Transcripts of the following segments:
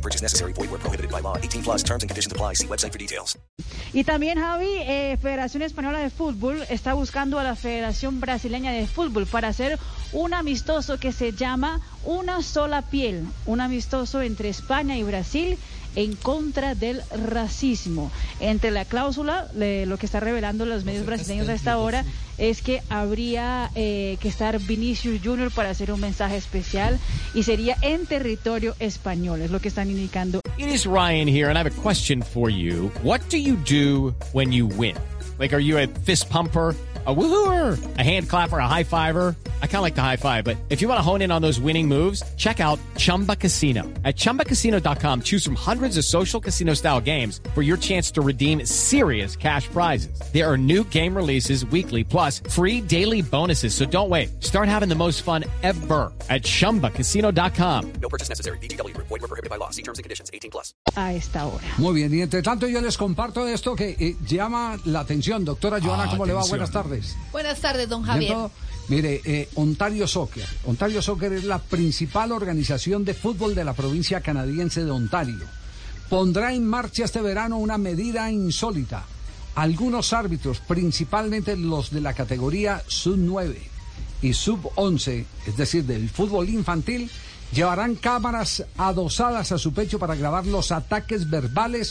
No purchase necessary. Void where prohibited by law. 18 plus terms and conditions apply. See website for details. Y también, Javi, eh, Federación Española de Fútbol está buscando a la Federación Brasileña de Fútbol para hacer un amistoso que se llama Una sola piel. Un amistoso entre España y Brasil en contra del racismo. Entre la cláusula, le- lo que está revelando los medios brasileños a esta hora, es que habría eh, que estar Vinicius Junior para hacer un mensaje especial y sería en territorio español, es lo que están indicando. It is Ryan here, and I have a question for you. What do you do when you win? Like, are you a fist pumper? A woohooer, a hand clapper, a high fiver. I kind of like the high five, but if you want to hone in on those winning moves, check out Chumba Casino. At chumbacasino.com, choose from hundreds of social casino style games for your chance to redeem serious cash prizes. There are new game releases weekly, plus free daily bonuses. So don't wait. Start having the most fun ever at chumbacasino.com. No purchase necessary. VGW. Void were prohibited by law. See terms and conditions. 18 plus. A esta hora. Muy bien, y entre tanto yo les comparto esto que eh, llama la atención. Doctora Joana, ¿cómo le va? Buenas tardes. Buenas tardes, don Javier. todo. Mire, eh, Ontario Soccer. Ontario Soccer es la principal organización de fútbol de la provincia canadiense de Ontario. Pondrá en marcha este verano una medida insólita. Algunos árbitros, principalmente los de la categoría sub-9 y sub-11, es decir, del fútbol infantil, llevarán cámaras adosadas a su pecho para grabar los ataques verbales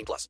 18 plus.